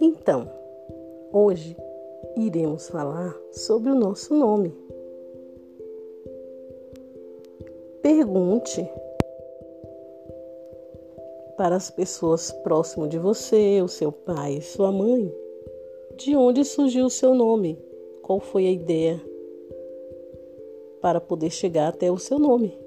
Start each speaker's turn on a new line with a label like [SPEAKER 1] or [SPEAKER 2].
[SPEAKER 1] Então, hoje iremos falar sobre o nosso nome. Pergunte para as pessoas próximas de você, o seu pai, sua mãe, de onde surgiu o seu nome, qual foi a ideia para poder chegar até o seu nome.